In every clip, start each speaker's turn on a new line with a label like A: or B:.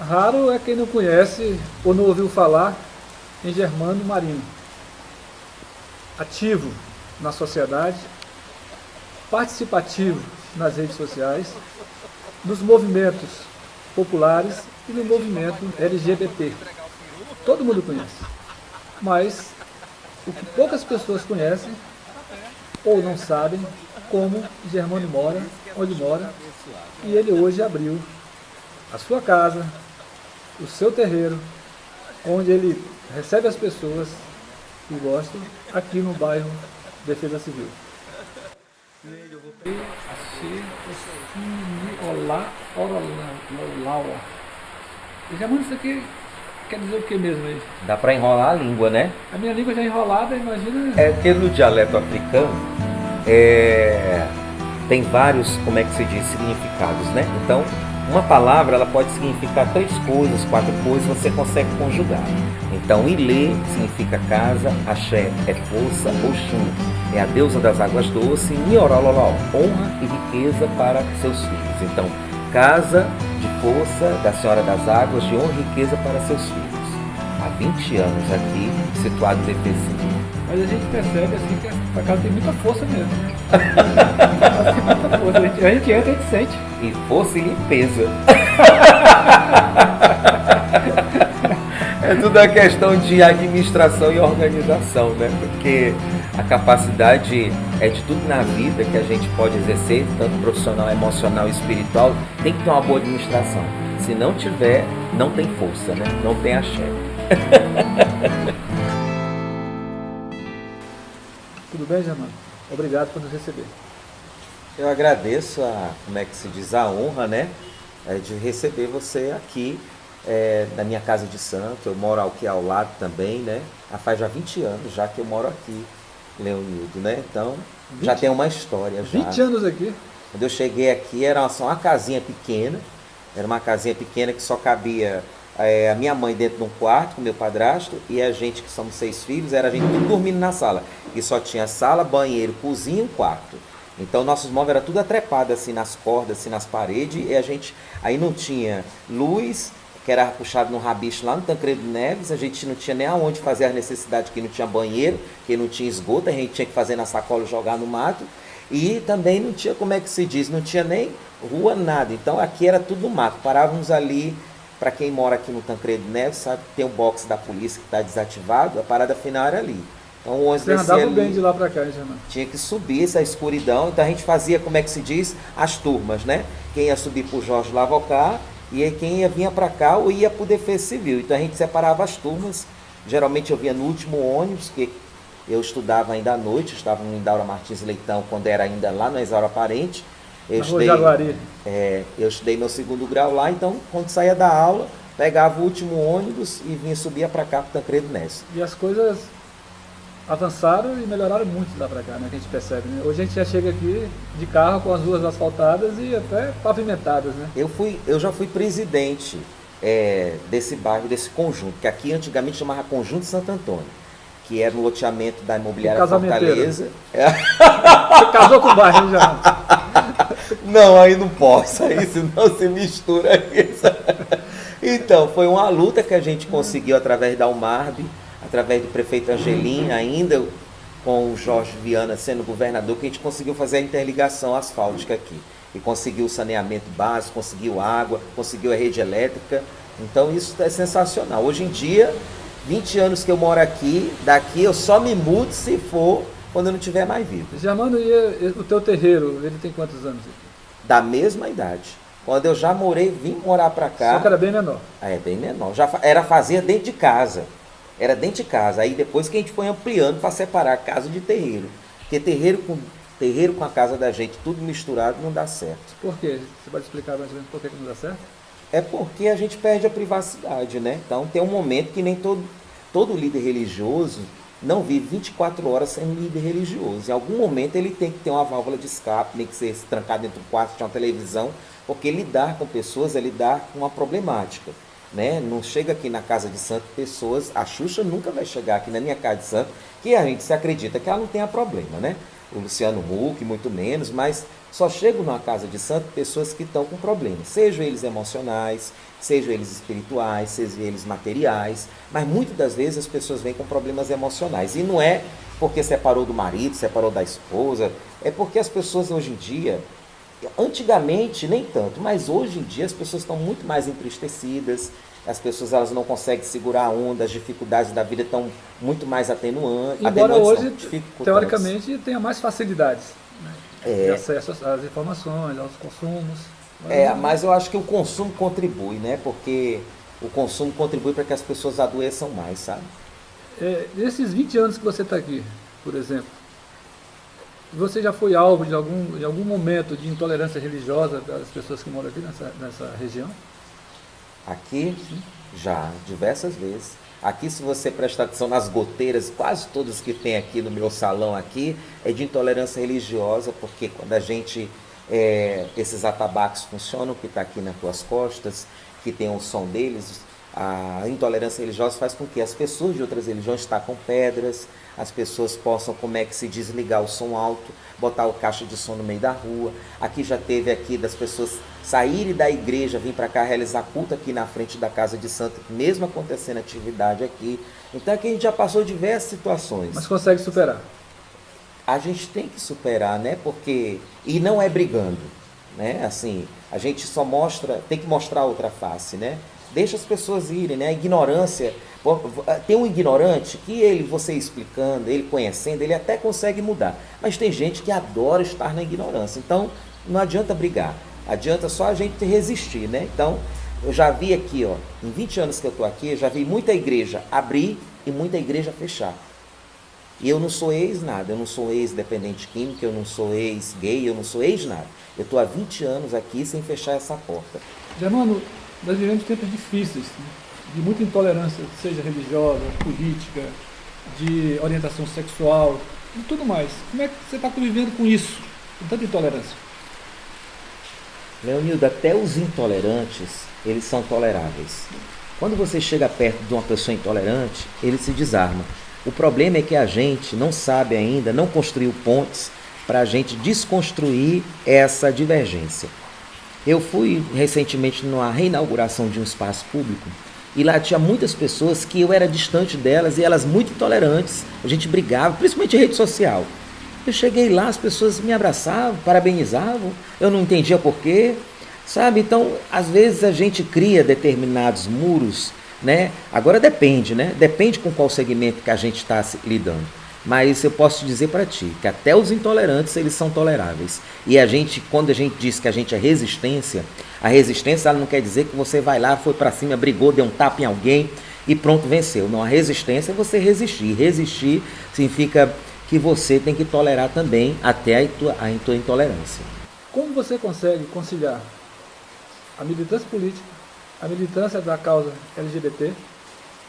A: Raro é quem não conhece ou não ouviu falar em Germano Marino. Ativo na sociedade, participativo nas redes sociais, nos movimentos populares e no movimento LGBT. Todo mundo conhece. Mas o que poucas pessoas conhecem ou não sabem como Germano mora, onde mora, e ele hoje abriu a sua casa, o seu terreiro, onde ele recebe as pessoas que gostam, aqui no bairro Defesa Civil. Olá, Olá, Já manda isso aqui quer dizer o que mesmo aí?
B: Dá para enrolar a língua, né?
A: A minha língua já é enrolada, imagina.
B: É que no dialeto africano é, tem vários, como é que se diz, significados, né? Então, uma palavra ela pode significar três coisas, quatro coisas, você consegue conjugar. Então, Ilê significa casa, Axé é força, Oxum é a deusa das águas doces, Niorololó, honra e riqueza para seus filhos. Então, casa de força da Senhora das Águas, de honra e riqueza para seus filhos. Há 20 anos aqui, situado em Defesinho.
A: Mas a gente percebe assim que a casa tem muita força mesmo. força. A gente, gente entra e a gente sente.
B: E força e limpeza. é tudo a questão de administração e organização, né? Porque a capacidade é de tudo na vida que a gente pode exercer, tanto profissional, emocional e espiritual, tem que ter uma boa administração. Se não tiver, não tem força, né? Não tem axé.
A: Tudo bem, Germano? Obrigado por nos receber.
B: Eu agradeço a, como é que se diz, a honra, né? É, de receber você aqui é, na minha casa de santo. Eu moro aqui ao lado também, né? Faz já 20 anos já que eu moro aqui, Leonildo, né? Então, 20, já tem uma história.
A: 20 já. anos aqui?
B: Quando eu cheguei aqui, era só uma casinha pequena. Era uma casinha pequena que só cabia é, a minha mãe dentro de um quarto com meu padrasto e a gente, que somos seis filhos, era a gente tudo dormindo na sala. E só tinha sala, banheiro, cozinha e um quarto. Então nossos móveis era tudo atrepado assim nas cordas, assim nas paredes, e a gente aí não tinha luz, que era puxado no rabicho lá no Tancredo Neves, a gente não tinha nem aonde fazer as necessidades, que não tinha banheiro, que não tinha esgoto, a gente tinha que fazer na sacola jogar no mato, e também não tinha, como é que se diz, não tinha nem rua, nada. Então aqui era tudo mato. Parávamos ali para quem mora aqui no Tancredo Neves, sabe tem o box da polícia que está desativado, a parada final era ali.
A: Então o ônibus Você andava ali, bem de lá para cá, já.
B: Tinha que subir essa escuridão, então a gente fazia, como é que se diz, as turmas, né? Quem ia subir para o Jorge Lavocar e quem ia vinha para cá ou ia para o Defesa Civil. Então a gente separava as turmas. Geralmente eu vinha no último ônibus, que eu estudava ainda à noite, estava no Indaura Martins Leitão, quando era ainda lá na Isaura Parente. Eu estudei, é, eu estudei meu segundo grau lá, então quando saía da aula, pegava o último ônibus e vinha subia para cá para Tancredo Neves.
A: E as coisas avançaram e melhoraram muito lá para cá, né? Que a gente percebe. Né? Hoje a gente já chega aqui de carro com as ruas asfaltadas e até pavimentadas, né?
B: Eu fui, eu já fui presidente é, desse bairro, desse conjunto, que aqui antigamente chamava Conjunto Santo Antônio, que era no loteamento da imobiliária Fortaleza.
A: Você casou com o bairro já?
B: Não, aí não posso, aí senão se mistura isso. Então, foi uma luta que a gente conseguiu através da UMARB, através do prefeito Angelim, ainda com o Jorge Viana sendo governador, que a gente conseguiu fazer a interligação asfáltica aqui. E conseguiu o saneamento básico, conseguiu água, conseguiu a rede elétrica. Então isso é sensacional. Hoje em dia, 20 anos que eu moro aqui, daqui eu só me mudo se for quando eu não estiver mais vivo.
A: Germano, e o teu terreiro, ele tem quantos anos?
B: Da mesma idade. Quando eu já morei, vim morar para cá.
A: Só que era bem menor.
B: É bem menor. Já era fazer dentro de casa. Era dentro de casa. Aí depois que a gente foi ampliando para separar casa de terreiro. Porque terreiro com, terreiro com a casa da gente, tudo misturado, não dá certo.
A: Por quê? Você pode explicar mais ou menos por que não dá certo?
B: É porque a gente perde a privacidade, né? Então tem um momento que nem todo, todo líder religioso não vive 24 horas sem um líder religioso. Em algum momento ele tem que ter uma válvula de escape, tem que ser trancado dentro do quarto de uma televisão, porque lidar com pessoas é lidar com uma problemática. Né? Não chega aqui na casa de santo pessoas, a Xuxa nunca vai chegar aqui na minha casa de santo, que a gente se acredita que ela não tenha problema, né? O Luciano Huck, muito menos, mas só chegam na casa de santo pessoas que estão com problemas, sejam eles emocionais, sejam eles espirituais, sejam eles materiais, mas muitas das vezes as pessoas vêm com problemas emocionais. E não é porque separou do marido, separou da esposa, é porque as pessoas hoje em dia, antigamente nem tanto, mas hoje em dia as pessoas estão muito mais entristecidas, as pessoas elas não conseguem segurar a onda, as dificuldades da vida estão muito mais atenuantes.
A: Embora hoje, teoricamente, tenha mais facilidades né?
B: é.
A: de acesso às informações, aos consumos.
B: É, mas eu acho que o consumo contribui, né? Porque o consumo contribui para que as pessoas adoeçam mais, sabe?
A: É, nesses 20 anos que você está aqui, por exemplo, você já foi alvo de algum, de algum momento de intolerância religiosa das pessoas que moram aqui nessa, nessa região?
B: Aqui, Sim. já, diversas vezes. Aqui, se você prestar atenção nas goteiras, quase todas que tem aqui no meu salão aqui, é de intolerância religiosa, porque quando a gente, é, esses atabaques funcionam, que está aqui nas tuas costas, que tem o som deles, a intolerância religiosa faz com que as pessoas de outras religiões tacam pedras, as pessoas possam, como é que se desligar o som alto, botar o caixa de som no meio da rua. Aqui já teve aqui das pessoas saírem da igreja, vir para cá realizar culto aqui na frente da casa de santo, mesmo acontecendo atividade aqui. Então aqui a gente já passou diversas situações.
A: Mas consegue superar?
B: A gente tem que superar, né? Porque e não é brigando, né? Assim, a gente só mostra, tem que mostrar outra face, né? Deixa as pessoas irem, né? A ignorância. Tem um ignorante que ele, você explicando, ele conhecendo, ele até consegue mudar. Mas tem gente que adora estar na ignorância. Então, não adianta brigar. Adianta só a gente resistir, né? Então, eu já vi aqui, ó, em 20 anos que eu estou aqui, já vi muita igreja abrir e muita igreja fechar. E eu não sou ex nada, eu não sou ex-dependente químico, eu não sou ex-gay, eu não sou ex nada. Eu estou há 20 anos aqui sem fechar essa porta.
A: Germano, nós vivemos tempos difíceis, né? de muita intolerância, seja religiosa, política, de orientação sexual e tudo mais. Como é que você está convivendo com isso, com tanta intolerância?
B: Leonildo, até os intolerantes, eles são toleráveis. Quando você chega perto de uma pessoa intolerante, ele se desarma. O problema é que a gente não sabe ainda, não construiu pontes para a gente desconstruir essa divergência. Eu fui recentemente numa reinauguração de um espaço público e lá tinha muitas pessoas que eu era distante delas e elas muito intolerantes. A gente brigava, principalmente em rede social. Eu cheguei lá, as pessoas me abraçavam, parabenizavam, eu não entendia porquê, sabe? Então, às vezes a gente cria determinados muros, né? Agora depende, né? Depende com qual segmento que a gente está lidando. Mas eu posso dizer para ti que até os intolerantes eles são toleráveis. E a gente, quando a gente diz que a gente é resistência, a resistência ela não quer dizer que você vai lá, foi para cima, brigou, deu um tapa em alguém e pronto, venceu. Não, a resistência é você resistir. Resistir significa que você tem que tolerar também até a tua, a tua intolerância.
A: Como você consegue conciliar a militância política, a militância da causa LGBT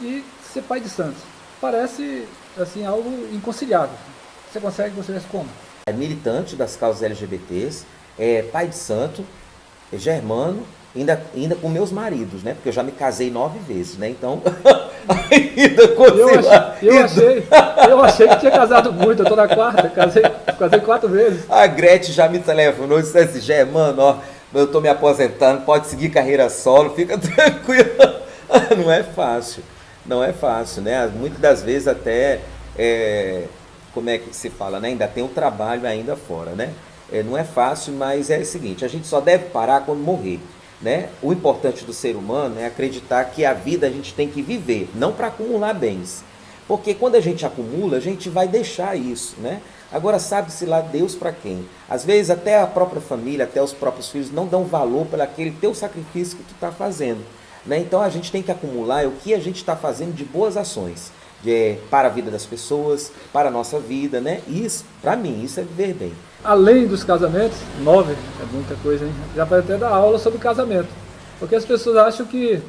A: e ser pai de santos? Parece assim, algo inconciliável. Você consegue conciliar como?
B: É militante das causas LGBTs, é pai de santo, é germano, ainda, ainda com meus maridos, né? Porque eu já me casei nove vezes, né? Então, ainda
A: conciliar. Eu, achei, eu, achei, eu achei que tinha casado muito, eu tô na quarta, casei, casei quatro vezes.
B: A Gretchen já me telefonou e disse assim, Germano, ó, eu tô me aposentando, pode seguir carreira solo, fica tranquilo. Não é fácil não é fácil, né? Muitas das vezes até, é, como é que se fala, né? Ainda tem um trabalho ainda fora, né? É, não é fácil, mas é o seguinte, a gente só deve parar quando morrer. Né? O importante do ser humano é acreditar que a vida a gente tem que viver, não para acumular bens. Porque quando a gente acumula, a gente vai deixar isso, né? Agora sabe-se lá Deus para quem? Às vezes até a própria família, até os próprios filhos não dão valor pelo aquele teu sacrifício que tu está fazendo. Né? Então a gente tem que acumular o que a gente está fazendo de boas ações é, para a vida das pessoas, para a nossa vida, né? Isso, para mim, isso é viver bem.
A: Além dos casamentos, nove, é muita coisa, hein? Já pode até dar aula sobre casamento. Porque as pessoas acham que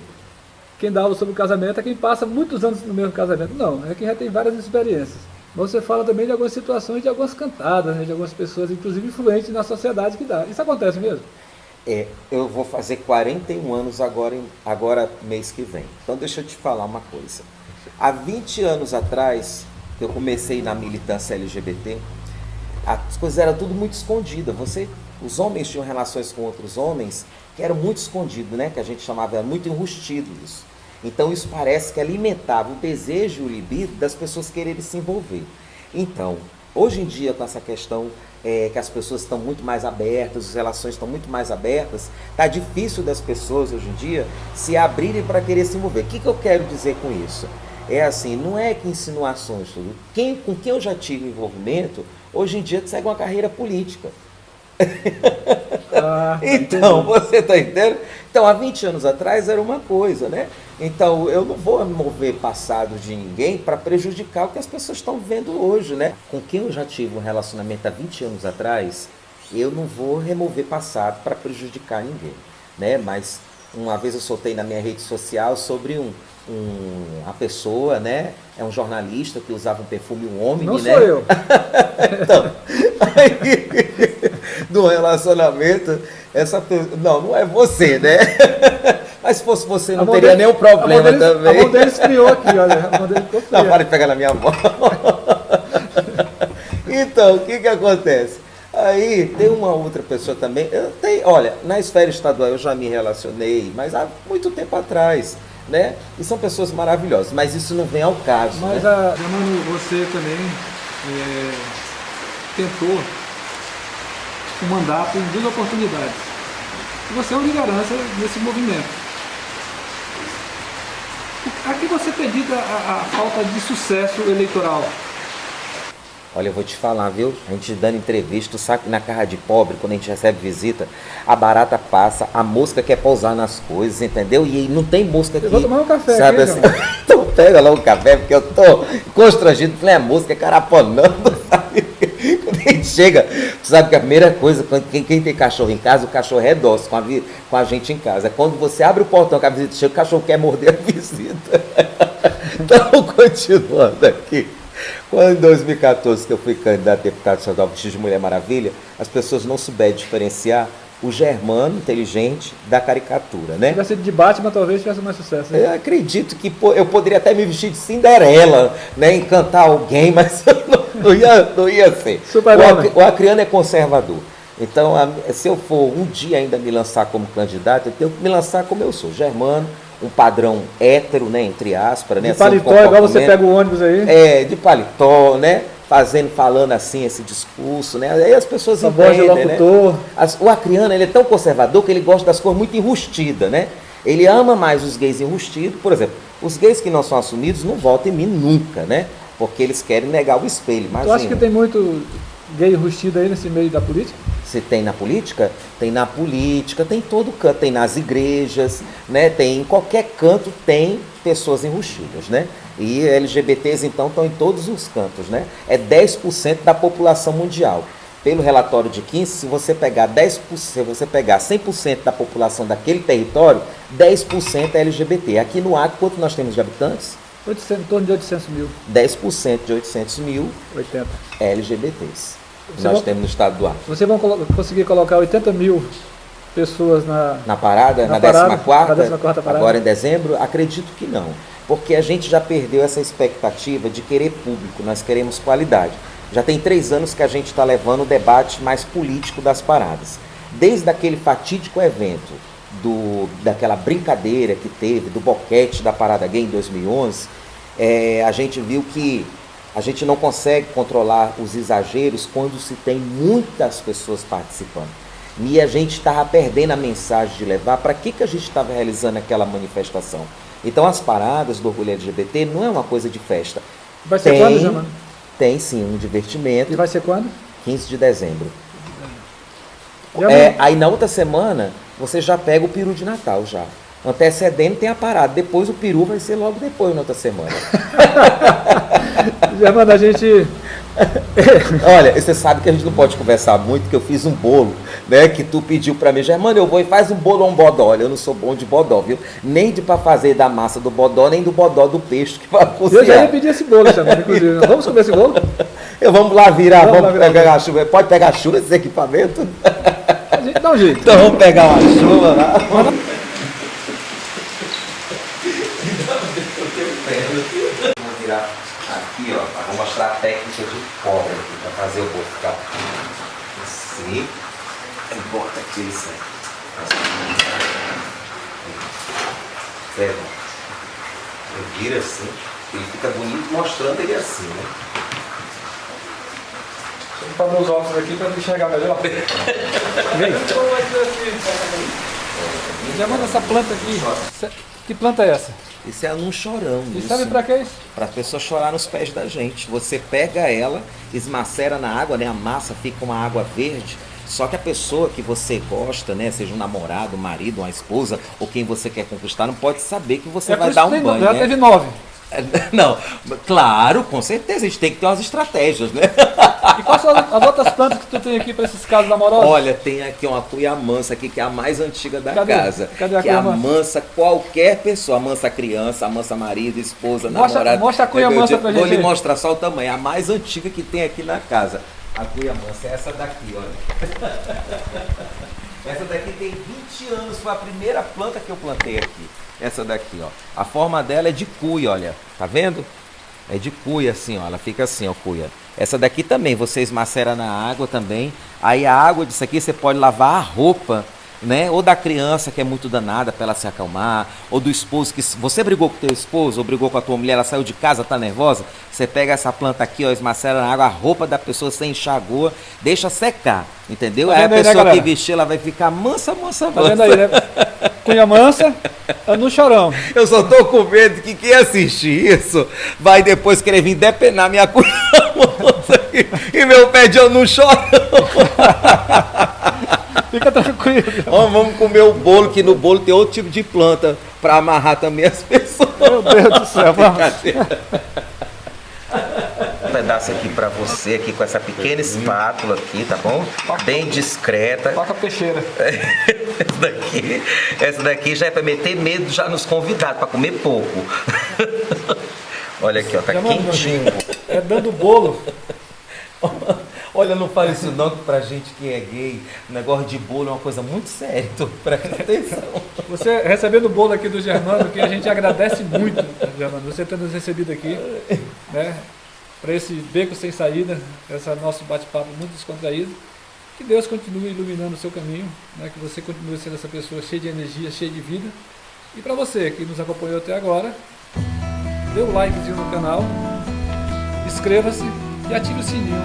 A: quem dá aula sobre casamento é quem passa muitos anos no mesmo casamento. Não, é quem já tem várias experiências. Você fala também de algumas situações, de algumas cantadas, né? de algumas pessoas, inclusive influentes na sociedade que dá. Isso acontece mesmo?
B: É, eu vou fazer 41 anos agora, agora mês que vem. Então deixa eu te falar uma coisa. Há 20 anos atrás, que eu comecei na militância LGBT, as coisas eram tudo muito escondidas. Você, os homens tinham relações com outros homens que eram muito escondidos, né? Que a gente chamava muito enrustido isso. Então isso parece que alimentava o desejo o libido das pessoas quererem se envolver. Então, hoje em dia, com essa questão é, que as pessoas estão muito mais abertas, as relações estão muito mais abertas, tá difícil das pessoas hoje em dia se abrirem para querer se envolver. O que, que eu quero dizer com isso? É assim, não é que insinuações, tudo. Quem, com quem eu já tive envolvimento, hoje em dia segue uma carreira política. Ah, então, você está entendendo? Então, há 20 anos atrás era uma coisa, né? Então, eu não vou mover passado de ninguém para prejudicar o que as pessoas estão vendo hoje, né? Com quem eu já tive um relacionamento há 20 anos atrás, eu não vou remover passado para prejudicar ninguém, né? Mas uma vez eu soltei na minha rede social sobre um, um, uma pessoa, né? É um jornalista que usava um perfume um homem,
A: não
B: né?
A: Não sou eu.
B: então, aí, no relacionamento, essa pessoa, não, não é você, né? Mas se fosse você, não teria dele, nenhum problema
A: a
B: também. A
A: mão dele esfriou aqui, olha. A mão dele
B: não, para de pegar na minha mão. então, o que que acontece? Aí tem uma outra pessoa também. Eu tenho, olha, na esfera estadual eu já me relacionei, mas há muito tempo atrás né? E são pessoas maravilhosas, mas isso não vem ao caso.
A: Mas,
B: né?
A: a, você também é, tentou o mandato em duas oportunidades. E você é uma liderança nesse movimento. A que você acredita a, a falta de sucesso eleitoral?
B: Olha, eu vou te falar, viu? A gente dando entrevista, sabe na cara de pobre, quando a gente recebe visita, a barata passa, a mosca quer pousar nas coisas, entendeu? E não tem mosca aqui. Eu
A: vou tomar um café
B: sabe
A: aqui,
B: assim? então pega lá um café, porque eu tô constrangido, falei, a mosca é caraponando, gente chega, sabe que a primeira coisa, quando, quem, quem, tem cachorro em casa, o cachorro é dócil com a, com a gente em casa. Quando você abre o portão que a visita chega, o cachorro quer morder a visita. então, continuando aqui. Quando em 2014 que eu fui candidato a deputado estadual de Mulher Maravilha, as pessoas não souberam diferenciar o germano inteligente da caricatura, né? Se
A: tivesse de Batman, talvez tivesse mais sucesso.
B: Né? Eu acredito que pô, eu poderia até me vestir de Cinderela, né? Encantar alguém, mas não, não, ia, não ia ser. O, o Acriano é conservador. Então, a, se eu for um dia ainda me lançar como candidato, eu tenho que me lançar como eu sou, germano, um padrão hétero, né, entre aspas, né?
A: De assim, paletó, um igual você pega o ônibus aí.
B: É, de paletó, né? Fazendo, falando assim esse discurso, né? Aí as pessoas
A: a entendem, voz
B: né? As, o acriano, ele é tão conservador que ele gosta das coisas muito enrustidas, né? Ele ama mais os gays enrustidos. Por exemplo, os gays que não são assumidos não votam em mim nunca, né? Porque eles querem negar o espelho. Imagina.
A: Tu acha que tem muito gay enrustido aí nesse meio da política?
B: Você tem na política? Tem na política, tem todo canto, tem nas igrejas, né? Tem em qualquer canto tem pessoas enrustidas, né? E LGBTs então estão em todos os cantos, né? É 10% da população mundial. Pelo relatório de 15, se você pegar 10%, se você pegar 100% da população daquele território, 10% é LGBT. Aqui no Acre, quanto nós temos de habitantes?
A: 800, em torno de 800 mil.
B: 10% de 800 mil
A: 80.
B: é LGBTs. Você nós temos no estado do Acre.
A: Vocês vão colo conseguir colocar 80 mil pessoas na,
B: na parada, na, na 14 parada. agora em dezembro? Acredito que não. Porque a gente já perdeu essa expectativa de querer público, nós queremos qualidade. Já tem três anos que a gente está levando o debate mais político das paradas. Desde aquele fatídico evento, do, daquela brincadeira que teve, do boquete da Parada Gay em 2011, é, a gente viu que a gente não consegue controlar os exageros quando se tem muitas pessoas participando. E a gente estava perdendo a mensagem de levar para que, que a gente estava realizando aquela manifestação. Então as paradas do orgulho LGBT não é uma coisa de festa.
A: Vai ser tem, quando, Jamano?
B: Tem sim, um divertimento.
A: E vai ser quando?
B: 15 de dezembro. É, aí na outra semana você já pega o peru de Natal já. Antecedendo tem a parada. Depois o peru vai ser logo depois, na outra semana.
A: Já manda a gente.
B: Olha, você sabe que a gente não pode conversar muito, que eu fiz um bolo, né? Que tu pediu para mim, Germano, eu vou e faz um bolo ou um bodó. Olha, eu não sou bom de bodó, viu? Nem de para fazer da massa do bodó, nem do bodó do peixe que vai
A: cozinhar. Eu já ia pedir esse bolo, Germano, inclusive. Então, vamos comer esse bolo?
B: Eu vamos lá virar, vamos, vamos lá virar pegar a chuva. Pode pegar a chuva, esse equipamento?
A: A gente dá um jeito.
B: Então vamos pegar uma chuva lá. virar aqui, ó. Vou mostrar a técnica de cobre aqui para fazer o bolo ficar assim. Aí bota aqui ele sai. Certo? Eu viro assim, ele fica bonito mostrando ele assim, né?
A: Botar meus óculos aqui para enxergar melhor. Vem. Já manda essa planta aqui. Que planta é essa?
B: Isso é num chorão.
A: E sabe para que isso?
B: Para a pessoa chorar nos pés da gente. Você pega ela, esmacera na água, né? A massa fica uma água verde. Só que a pessoa que você gosta, né, seja um namorado, um marido, uma esposa, ou quem você quer conquistar, não pode saber que você
A: é
B: vai dar um banho. Já
A: né? teve nove.
B: Não, claro, com certeza, a gente tem que ter umas estratégias, né?
A: E quais são as outras plantas que tu tem aqui para esses casos amorosos?
B: Olha, tem aqui uma cuia mansa aqui, que é a mais antiga da
A: Cadê?
B: casa.
A: Cadê a
B: que
A: cuia
B: mansa qualquer pessoa, mansa criança, mansa marido, esposa,
A: mostra,
B: namorada.
A: Mostra a cuia mansa pra gente.
B: Vou lhe mostrar só o tamanho, a mais antiga que tem aqui na casa. A cuia mansa é essa daqui, olha. Essa daqui tem 20 anos, foi a primeira planta que eu plantei aqui. Essa daqui, ó. A forma dela é de cuia, olha. Tá vendo? É de cuia assim, ó. Ela fica assim, ó, cuia. Essa daqui também, você esmacera na água também. Aí a água disso aqui você pode lavar a roupa né? Ou da criança que é muito danada para ela se acalmar, ou do esposo que você brigou com teu esposo, ou brigou com a tua mulher, ela saiu de casa, tá nervosa, você pega essa planta aqui, ó, esmacera na água, a roupa da pessoa você enxagou, deixa secar, entendeu? Tá aí a pessoa né, que vestir, ela vai ficar mansa, mansa, mansa. Tá vendo aí, né?
A: Cunha mansa, no chorão.
B: Eu só tô com medo que quem assistir isso vai depois querer vir depenar minha cunha mansa e, e meu pé de no chorão.
A: Fica tranquilo.
B: Ó, vamos comer o bolo, que no bolo tem outro tipo de planta para amarrar também as pessoas.
A: Meu Deus do céu, vamos.
B: Um pedaço aqui para você, aqui com essa pequena espátula aqui, tá bom? Bem discreta.
A: Faca peixeira.
B: essa daqui, essa daqui já é para meter medo já nos convidados, para comer pouco. Olha aqui, ó, tá quentinho.
A: É dando bolo.
B: Olha, não fale isso não, que pra gente que é gay, negócio de bolo é uma coisa muito séria, então presta atenção.
A: Você recebendo o bolo aqui do Germano, que a gente agradece muito, Germano, você ter nos recebido aqui, né? Para esse beco sem saída, esse nosso bate-papo muito descontraído. Que Deus continue iluminando o seu caminho, né? que você continue sendo essa pessoa cheia de energia, cheia de vida. E para você que nos acompanhou até agora, dê o um likezinho no canal, inscreva-se e ative o sininho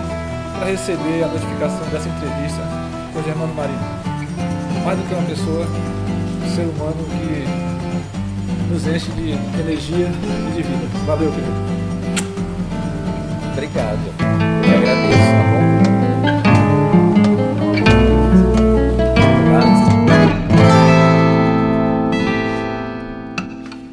A: para receber a notificação dessa entrevista com o Germano Marino. Mais do que uma pessoa, um ser humano que nos enche de energia e de vida. Valeu, querido.
B: Obrigado. Eu agradeço.